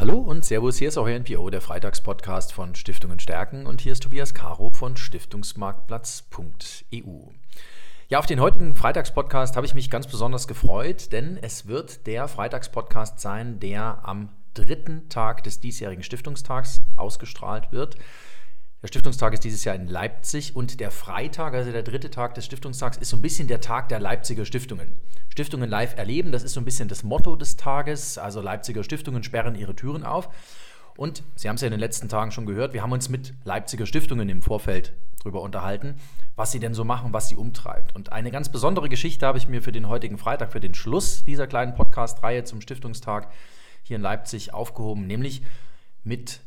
Hallo und Servus, hier ist euer NPO, der Freitagspodcast von Stiftungen stärken und hier ist Tobias Caro von Stiftungsmarktplatz.eu. Ja, auf den heutigen Freitagspodcast habe ich mich ganz besonders gefreut, denn es wird der Freitagspodcast sein, der am dritten Tag des diesjährigen Stiftungstags ausgestrahlt wird. Der Stiftungstag ist dieses Jahr in Leipzig und der Freitag, also der dritte Tag des Stiftungstags, ist so ein bisschen der Tag der Leipziger Stiftungen. Stiftungen live erleben, das ist so ein bisschen das Motto des Tages. Also Leipziger Stiftungen sperren ihre Türen auf. Und Sie haben es ja in den letzten Tagen schon gehört, wir haben uns mit Leipziger Stiftungen im Vorfeld darüber unterhalten, was sie denn so machen, was sie umtreibt. Und eine ganz besondere Geschichte habe ich mir für den heutigen Freitag, für den Schluss dieser kleinen Podcast-Reihe zum Stiftungstag hier in Leipzig aufgehoben, nämlich mit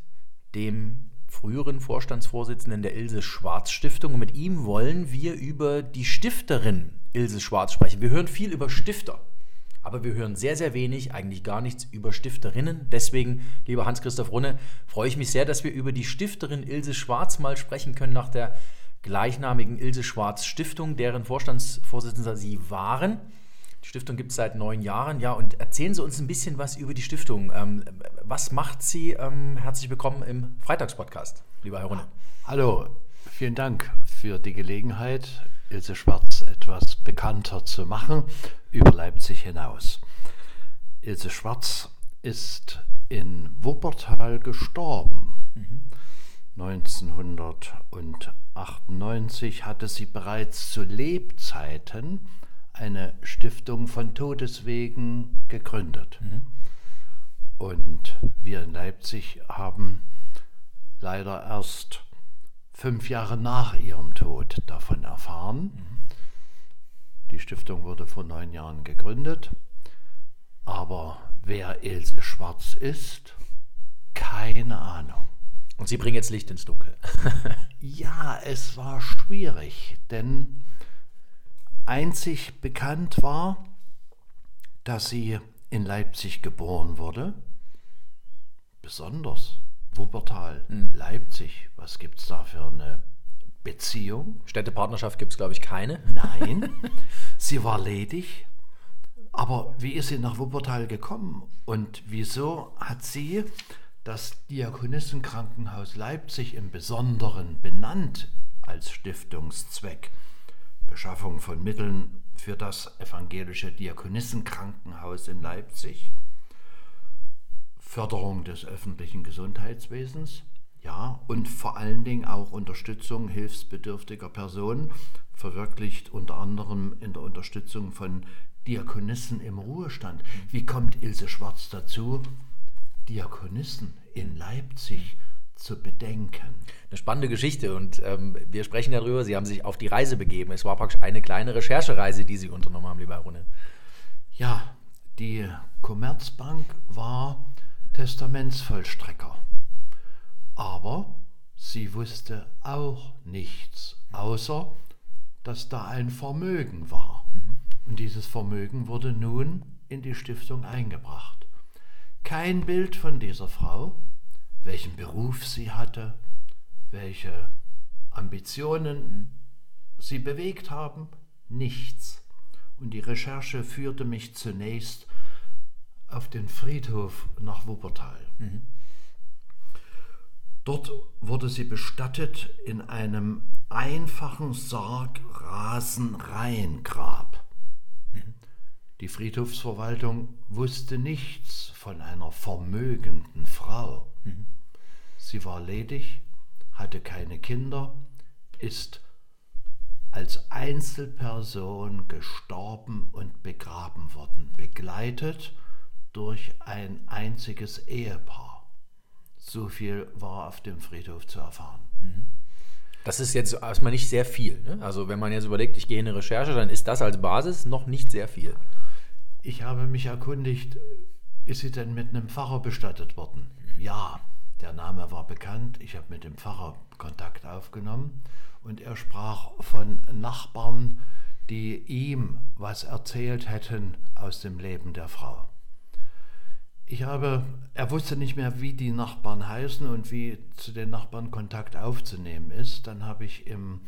dem früheren Vorstandsvorsitzenden der Ilse Schwarz Stiftung. Und mit ihm wollen wir über die Stifterin Ilse Schwarz sprechen. Wir hören viel über Stifter, aber wir hören sehr, sehr wenig, eigentlich gar nichts über Stifterinnen. Deswegen, lieber Hans-Christoph Runne, freue ich mich sehr, dass wir über die Stifterin Ilse Schwarz mal sprechen können nach der gleichnamigen Ilse Schwarz Stiftung, deren Vorstandsvorsitzender Sie waren. Die Stiftung gibt es seit neun Jahren. Ja, und erzählen Sie uns ein bisschen was über die Stiftung. Ähm, was macht sie? Ähm, herzlich willkommen im Freitagspodcast, lieber Herr Runne. Hallo, vielen Dank für die Gelegenheit, Ilse Schwarz etwas bekannter zu machen über Leipzig hinaus. Ilse Schwarz ist in Wuppertal gestorben. Mhm. 1998 hatte sie bereits zu Lebzeiten eine Stiftung von Todeswegen gegründet. Mhm. Und wir in Leipzig haben leider erst fünf Jahre nach ihrem Tod davon erfahren. Mhm. Die Stiftung wurde vor neun Jahren gegründet. Aber wer Ilse Schwarz ist, keine Ahnung. Und Sie bringen jetzt Licht ins Dunkel. ja, es war schwierig, denn Einzig bekannt war, dass sie in Leipzig geboren wurde. Besonders Wuppertal, mhm. Leipzig. Was gibt es da für eine Beziehung? Städtepartnerschaft gibt es, glaube ich, keine. Nein, sie war ledig. Aber wie ist sie nach Wuppertal gekommen? Und wieso hat sie das Diakonissenkrankenhaus Leipzig im Besonderen benannt als Stiftungszweck? Beschaffung von Mitteln für das evangelische Diakonissenkrankenhaus in Leipzig, Förderung des öffentlichen Gesundheitswesens, ja, und vor allen Dingen auch Unterstützung hilfsbedürftiger Personen, verwirklicht unter anderem in der Unterstützung von Diakonissen im Ruhestand. Wie kommt Ilse Schwarz dazu, Diakonissen in Leipzig zu bedenken. Eine spannende Geschichte und ähm, wir sprechen darüber. Sie haben sich auf die Reise begeben. Es war praktisch eine kleine Recherchereise, die Sie unternommen haben, lieber Herr Runne. Ja, die Commerzbank war Testamentsvollstrecker. Aber sie wusste auch nichts, außer dass da ein Vermögen war. Mhm. Und dieses Vermögen wurde nun in die Stiftung eingebracht. Kein Bild von dieser Frau, welchen Beruf sie hatte, welche Ambitionen sie bewegt haben, nichts. Und die Recherche führte mich zunächst auf den Friedhof nach Wuppertal. Mhm. Dort wurde sie bestattet in einem einfachen Sarg Rasenreihengrab. Mhm. Die Friedhofsverwaltung wusste nichts von einer vermögenden Frau. Mhm. Sie war ledig, hatte keine Kinder, ist als Einzelperson gestorben und begraben worden, begleitet durch ein einziges Ehepaar. So viel war auf dem Friedhof zu erfahren. Mhm. Das ist jetzt erstmal nicht sehr viel. Ne? Also wenn man jetzt überlegt, ich gehe in eine Recherche, dann ist das als Basis noch nicht sehr viel. Ich habe mich erkundigt, ist sie denn mit einem Pfarrer bestattet worden? Ja, der Name war bekannt. Ich habe mit dem Pfarrer Kontakt aufgenommen und er sprach von Nachbarn, die ihm was erzählt hätten aus dem Leben der Frau. Ich habe, er wusste nicht mehr, wie die Nachbarn heißen und wie zu den Nachbarn Kontakt aufzunehmen ist. Dann habe ich im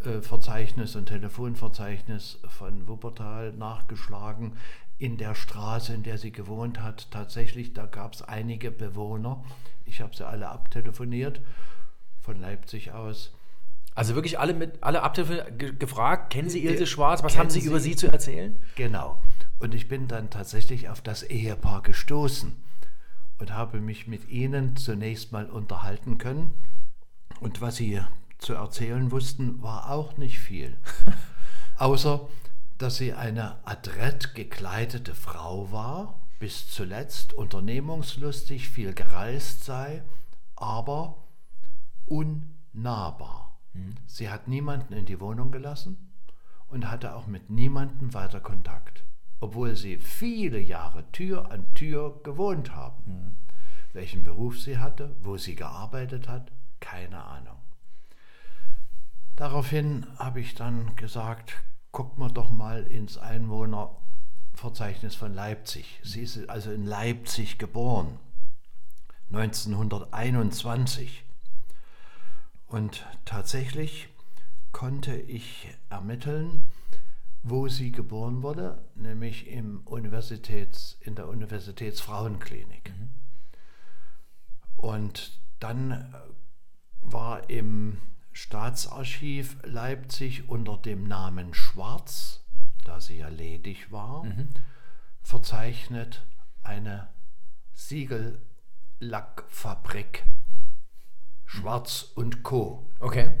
Einwohnerverzeichnis und Telefonverzeichnis von Wuppertal nachgeschlagen. in der Straße, in der sie gewohnt hat. Tatsächlich, da gab es einige Bewohner. Ich habe sie alle abtelefoniert von Leipzig aus. Also wirklich alle mit alle Abtelefon ge gefragt, kennen Sie Ilse Äh, Schwarz? Was haben Sie, Sie- über sie zu erzählen? Genau. Und ich bin dann tatsächlich auf das Ehepaar gestoßen und habe mich mit ihnen zunächst mal unterhalten können. Und was sie zu erzählen wussten, war auch nicht viel. Außer, dass sie eine adrett gekleidete Frau war, bis zuletzt unternehmungslustig, viel gereist sei, aber unnahbar. Sie hat niemanden in die Wohnung gelassen und hatte auch mit niemandem weiter Kontakt, obwohl sie viele Jahre Tür an Tür gewohnt haben. Welchen Beruf sie hatte, wo sie gearbeitet hat, keine Ahnung. Daraufhin habe ich dann gesagt, guck mal doch mal ins Einwohnerverzeichnis von Leipzig. Sie ist also in Leipzig geboren, 1921. Und tatsächlich konnte ich ermitteln, wo sie geboren wurde, nämlich im Universitäts, in der Universitätsfrauenklinik. Und dann war im Staatsarchiv Leipzig unter dem Namen Schwarz, da sie ja ledig war, verzeichnet eine Siegellackfabrik Schwarz und Co. Okay.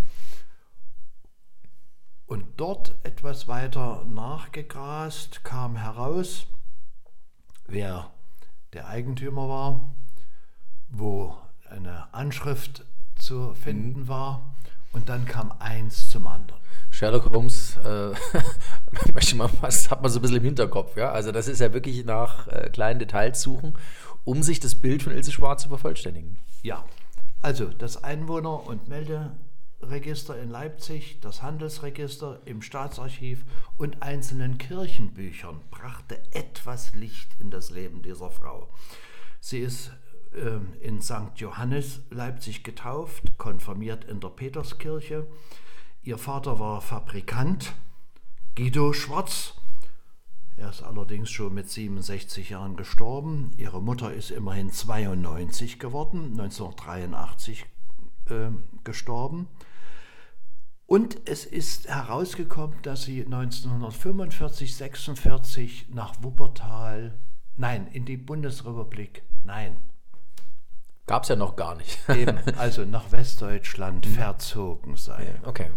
Und dort etwas weiter nachgegrast kam heraus, wer der Eigentümer war, wo eine Anschrift zu finden war. Und dann kam eins zum anderen. Sherlock Holmes, äh, möchte man fast, hat man so ein bisschen im Hinterkopf, ja. Also das ist ja wirklich nach äh, kleinen Details suchen, um sich das Bild von Ilse Schwarz zu vervollständigen. Ja, also das Einwohner- und Melderegister in Leipzig, das Handelsregister im Staatsarchiv und einzelnen Kirchenbüchern brachte etwas Licht in das Leben dieser Frau. Sie ist in St. Johannes Leipzig getauft, konfirmiert in der Peterskirche. Ihr Vater war Fabrikant, Guido Schwarz. Er ist allerdings schon mit 67 Jahren gestorben. Ihre Mutter ist immerhin 92 geworden, 1983 äh, gestorben. Und es ist herausgekommen, dass sie 1945, 46 nach Wuppertal, nein, in die Bundesrepublik, nein, Gab es ja noch gar nicht. eben, also nach Westdeutschland verzogen sei. okay.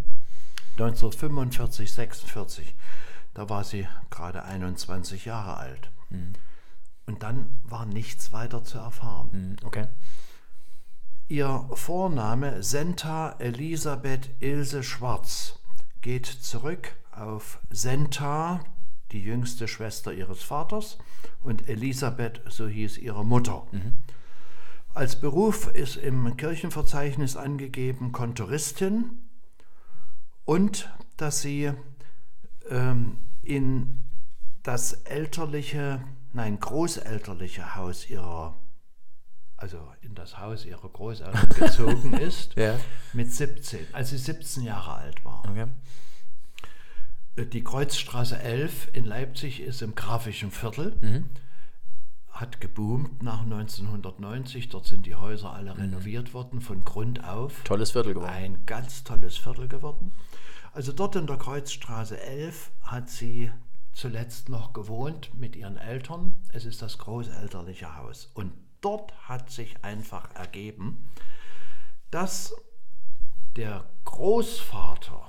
1945, 46, da war sie gerade 21 Jahre alt. Und dann war nichts weiter zu erfahren. Hm, Okay. Ihr Vorname Senta Elisabeth Ilse Schwarz geht zurück auf Senta, die jüngste Schwester ihres Vaters, und Elisabeth, so hieß ihre Mutter. Als Beruf ist im Kirchenverzeichnis angegeben Kontoristin und dass sie ähm, in das elterliche, nein, großelterliche Haus ihrer, also in das Haus ihrer Großeltern gezogen ist, Ja. mit 17, als sie 17 Jahre alt war. Okay. Die Kreuzstraße 11 in Leipzig ist im grafischen Viertel, Mhm. Hat geboomt nach 1990. Dort sind die Häuser alle renoviert worden, von Grund auf. Tolles Viertel geworden. Ein ganz tolles Viertel geworden. Also dort in der Kreuzstraße 11 hat sie zuletzt noch gewohnt mit ihren Eltern. Es ist das großelterliche Haus. Und dort hat sich einfach ergeben, dass der Großvater,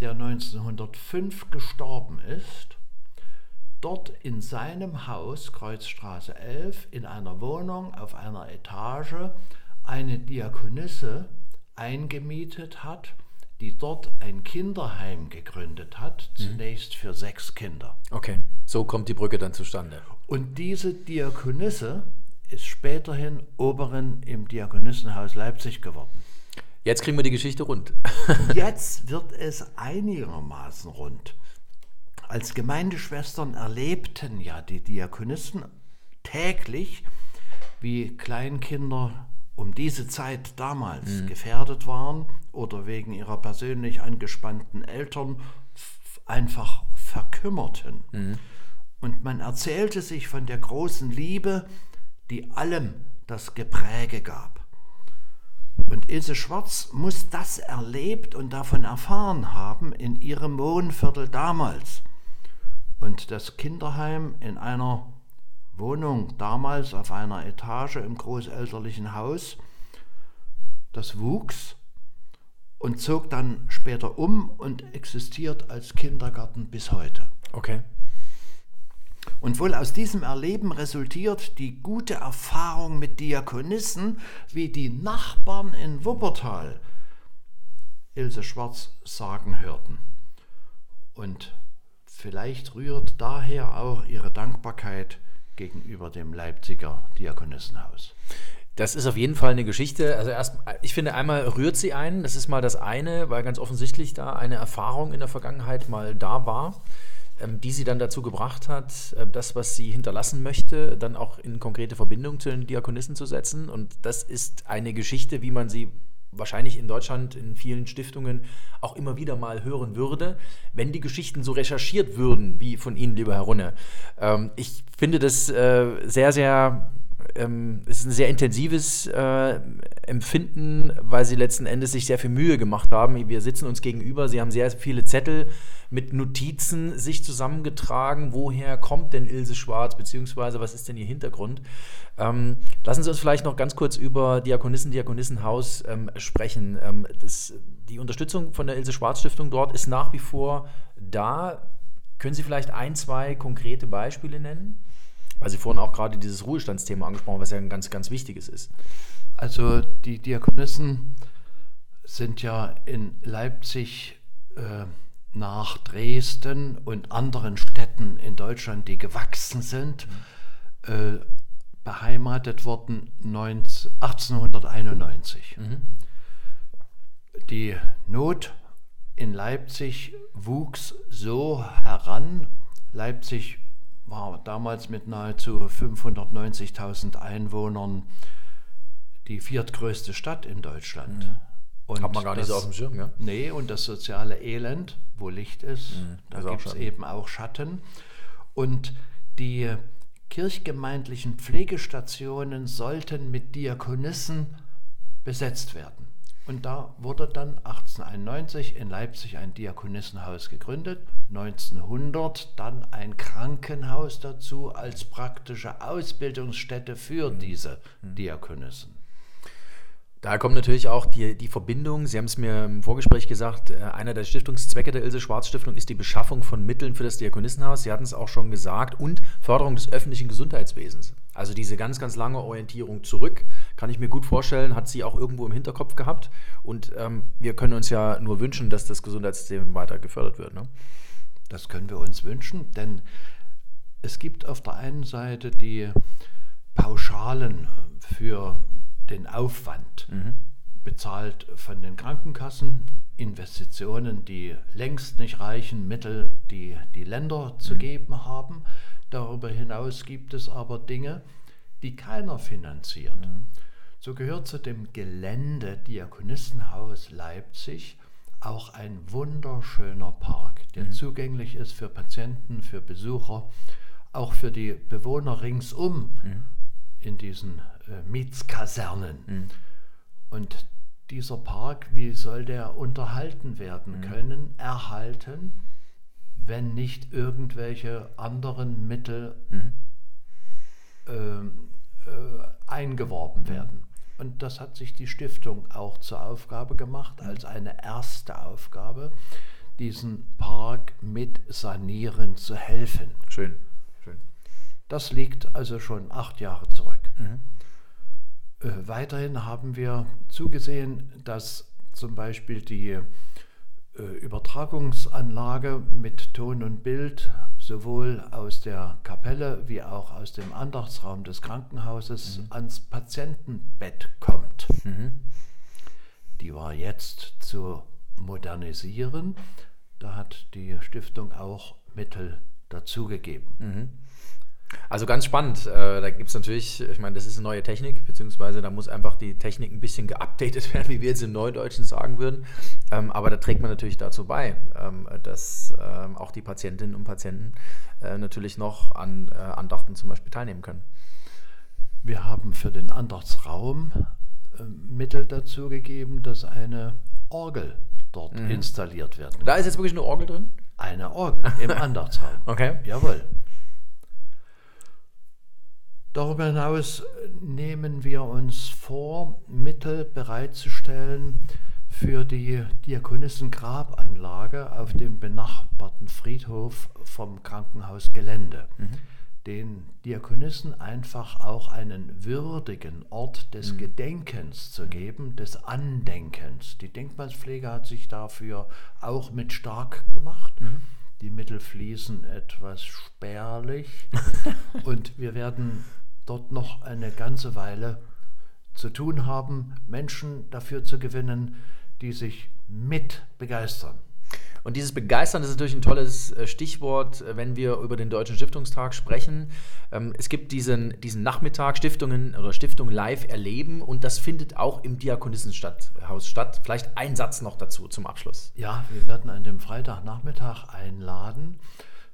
der 1905 gestorben ist, dort in seinem Haus, Kreuzstraße 11, in einer Wohnung auf einer Etage eine Diakonisse eingemietet hat, die dort ein Kinderheim gegründet hat, zunächst für sechs Kinder. Okay. So kommt die Brücke dann zustande. Und diese Diakonisse ist späterhin Oberin im Diakonissenhaus Leipzig geworden. Jetzt kriegen wir die Geschichte rund. Jetzt wird es einigermaßen rund. Als Gemeindeschwestern erlebten ja die Diakonissen täglich, wie Kleinkinder um diese Zeit damals gefährdet waren oder wegen ihrer persönlich angespannten Eltern einfach verkümmerten. Und man erzählte sich von der großen Liebe, die allem das Gepräge gab. Und Ilse Schwarz muss das erlebt und davon erfahren haben in ihrem Wohnviertel damals. Und das Kinderheim in einer Wohnung damals auf einer Etage im großelterlichen Haus, das wuchs und zog dann später um und existiert als Kindergarten bis heute. Okay. Und wohl aus diesem Erleben resultiert die gute Erfahrung mit Diakonissen, wie die Nachbarn in Wuppertal Ilse Schwarz sagen hörten. Und vielleicht rührt daher auch ihre Dankbarkeit gegenüber dem Leipziger Diakonissenhaus. Das ist auf jeden Fall eine Geschichte. Also erst, ich finde, einmal rührt sie ein. Das ist mal das eine, weil ganz offensichtlich da eine Erfahrung in der Vergangenheit mal da war, ähm, die sie dann dazu gebracht hat, äh, das, was sie hinterlassen möchte, dann auch in konkrete Verbindung zu den Diakonissen zu setzen. Und das ist eine Geschichte, wie man sie wahrscheinlich in Deutschland in vielen Stiftungen auch immer wieder mal hören würde, wenn die Geschichten so recherchiert würden, wie von Ihnen, lieber Herr Runne. Ähm, ich finde das äh, sehr, sehr ähm, es ist ein sehr intensives äh, Empfinden, weil sie letzten Endes sich sehr viel Mühe gemacht haben. Wir sitzen uns gegenüber, sie haben sehr viele Zettel mit Notizen sich zusammengetragen. Woher kommt denn Ilse Schwarz, beziehungsweise was ist denn ihr Hintergrund? Ähm, lassen Sie uns vielleicht noch ganz kurz über Diakonissen, Diakonissenhaus ähm, sprechen. Ähm, das, die Unterstützung von der Ilse Schwarz Stiftung dort ist nach wie vor da. Können Sie vielleicht ein, zwei konkrete Beispiele nennen? Weil Sie vorhin auch gerade dieses Ruhestandsthema angesprochen haben, was ja ein ganz, ganz wichtiges ist. Also die Diakonissen sind ja in Leipzig äh, nach Dresden und anderen Städten in Deutschland, die gewachsen sind, äh, beheimatet worden 19, 1891. Mhm. Die Not in Leipzig wuchs so heran. Leipzig war damals mit nahezu 590.000 Einwohnern die viertgrößte Stadt in Deutschland. Mhm. Und Hat man gar das, nicht so auf dem Schirm, ja? Nee, und das soziale Elend, wo Licht ist, mhm, da gibt es eben auch Schatten. Und die kirchgemeindlichen Pflegestationen sollten mit Diakonissen besetzt werden. Und da wurde dann 1891 in Leipzig ein Diakonissenhaus gegründet, 1900 dann ein Krankenhaus dazu als praktische Ausbildungsstätte für mhm. diese mhm. Diakonissen. Da kommt natürlich auch die, die Verbindung. Sie haben es mir im Vorgespräch gesagt, äh, einer der Stiftungszwecke der Ilse Schwarz Stiftung ist die Beschaffung von Mitteln für das Diakonissenhaus. Sie hatten es auch schon gesagt. Und Förderung des öffentlichen Gesundheitswesens. Also diese ganz, ganz lange Orientierung zurück, kann ich mir gut vorstellen, hat sie auch irgendwo im Hinterkopf gehabt. Und ähm, wir können uns ja nur wünschen, dass das Gesundheitssystem weiter gefördert wird. Ne? Das können wir uns wünschen, denn es gibt auf der einen Seite die Pauschalen für den Aufwand, mhm. bezahlt von den Krankenkassen, Investitionen, die längst nicht reichen, Mittel, die die Länder zu mhm. geben haben. Darüber hinaus gibt es aber Dinge, die keiner finanziert. Mhm. So gehört zu dem Gelände Diakonissenhaus Leipzig auch ein wunderschöner Park, der mhm. zugänglich ist für Patienten, für Besucher, auch für die Bewohner ringsum mhm. in diesen äh, Mietskasernen. Mhm. Und dieser Park, wie soll der unterhalten werden mhm. können, erhalten, wenn nicht irgendwelche anderen Mittel äh, äh, eingeworben mhm. werden? Und das hat sich die Stiftung auch zur Aufgabe gemacht, als eine erste Aufgabe, diesen Park mit sanieren zu helfen. Schön. Schön. Das liegt also schon acht Jahre zurück. Mhm. Äh, weiterhin haben wir zugesehen, dass zum Beispiel die äh, Übertragungsanlage mit Ton und Bild sowohl aus der Kapelle wie auch aus dem Andachtsraum des Krankenhauses mhm. ans Patientenbett kommt. Mhm. Die war jetzt zu modernisieren. Da hat die Stiftung auch Mittel dazugegeben. Mhm. Also ganz spannend. Äh, da gibt es natürlich, ich meine, das ist eine neue Technik, beziehungsweise da muss einfach die Technik ein bisschen geupdatet werden, wie wir jetzt im Neudeutschen sagen würden. Ähm, aber da trägt man natürlich dazu bei, ähm, dass ähm, auch die Patientinnen und Patienten äh, natürlich noch an äh, Andachten zum Beispiel teilnehmen können. Wir haben für den Andachtsraum Mittel dazu gegeben, dass eine Orgel dort mhm. installiert wird. Da ist jetzt wirklich eine Orgel drin? Eine Orgel im Andachtsraum. Okay. Jawohl. Darüber hinaus nehmen wir uns vor, Mittel bereitzustellen für die Diakonissengrabanlage auf dem benachbarten Friedhof vom Krankenhausgelände. Mhm. Den Diakonissen einfach auch einen würdigen Ort des mhm. Gedenkens zu geben, des Andenkens. Die Denkmalspflege hat sich dafür auch mit stark gemacht. Mhm. Die Mittel fließen etwas spärlich und wir werden dort noch eine ganze Weile zu tun haben, Menschen dafür zu gewinnen, die sich mit begeistern. Und dieses Begeistern ist natürlich ein tolles äh, Stichwort, äh, wenn wir über den Deutschen Stiftungstag sprechen. Ähm, es gibt diesen, diesen Nachmittag Stiftungen oder Stiftungen live erleben und das findet auch im Diakonissenhaus statt. Vielleicht ein Satz noch dazu zum Abschluss. Ja, wir werden an dem Freitagnachmittag einladen,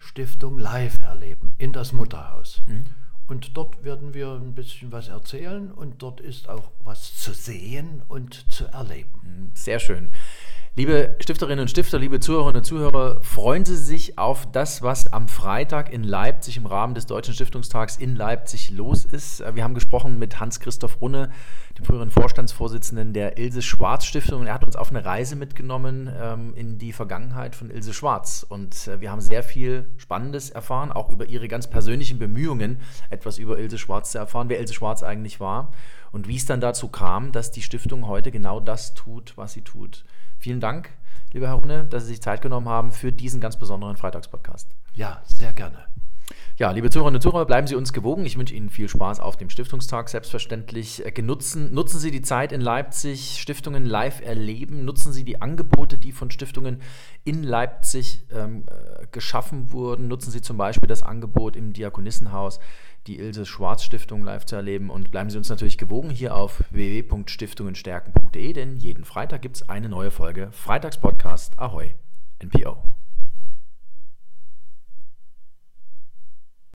Stiftung live erleben in das Mutterhaus. Mhm. Und dort werden wir ein bisschen was erzählen und dort ist auch was zu sehen und zu erleben. Sehr schön. Liebe Stifterinnen und Stifter, liebe Zuhörerinnen und Zuhörer, freuen Sie sich auf das, was am Freitag in Leipzig im Rahmen des Deutschen Stiftungstags in Leipzig los ist. Wir haben gesprochen mit Hans-Christoph Runne, dem früheren Vorstandsvorsitzenden der Ilse Schwarz Stiftung. Er hat uns auf eine Reise mitgenommen ähm, in die Vergangenheit von Ilse Schwarz. Und äh, wir haben sehr viel Spannendes erfahren, auch über ihre ganz persönlichen Bemühungen, etwas über Ilse Schwarz zu erfahren, wer Ilse Schwarz eigentlich war und wie es dann dazu kam, dass die Stiftung heute genau das tut, was sie tut. Vielen Dank, lieber Herr Runne, dass Sie sich Zeit genommen haben für diesen ganz besonderen Freitagspodcast. Ja, sehr gerne. Ja, liebe Zuhörerinnen und Zuhörer, bleiben Sie uns gewogen. Ich wünsche Ihnen viel Spaß auf dem Stiftungstag. Selbstverständlich äh, genutzen. Nutzen Sie die Zeit in Leipzig, Stiftungen live erleben. Nutzen Sie die Angebote, die von Stiftungen in Leipzig ähm, äh, geschaffen wurden. Nutzen Sie zum Beispiel das Angebot im Diakonissenhaus die Ilse Schwarz Stiftung live zu erleben. Und bleiben Sie uns natürlich gewogen hier auf www.stiftungenstärken.de, denn jeden Freitag gibt es eine neue Folge Freitagspodcast Ahoi NPO.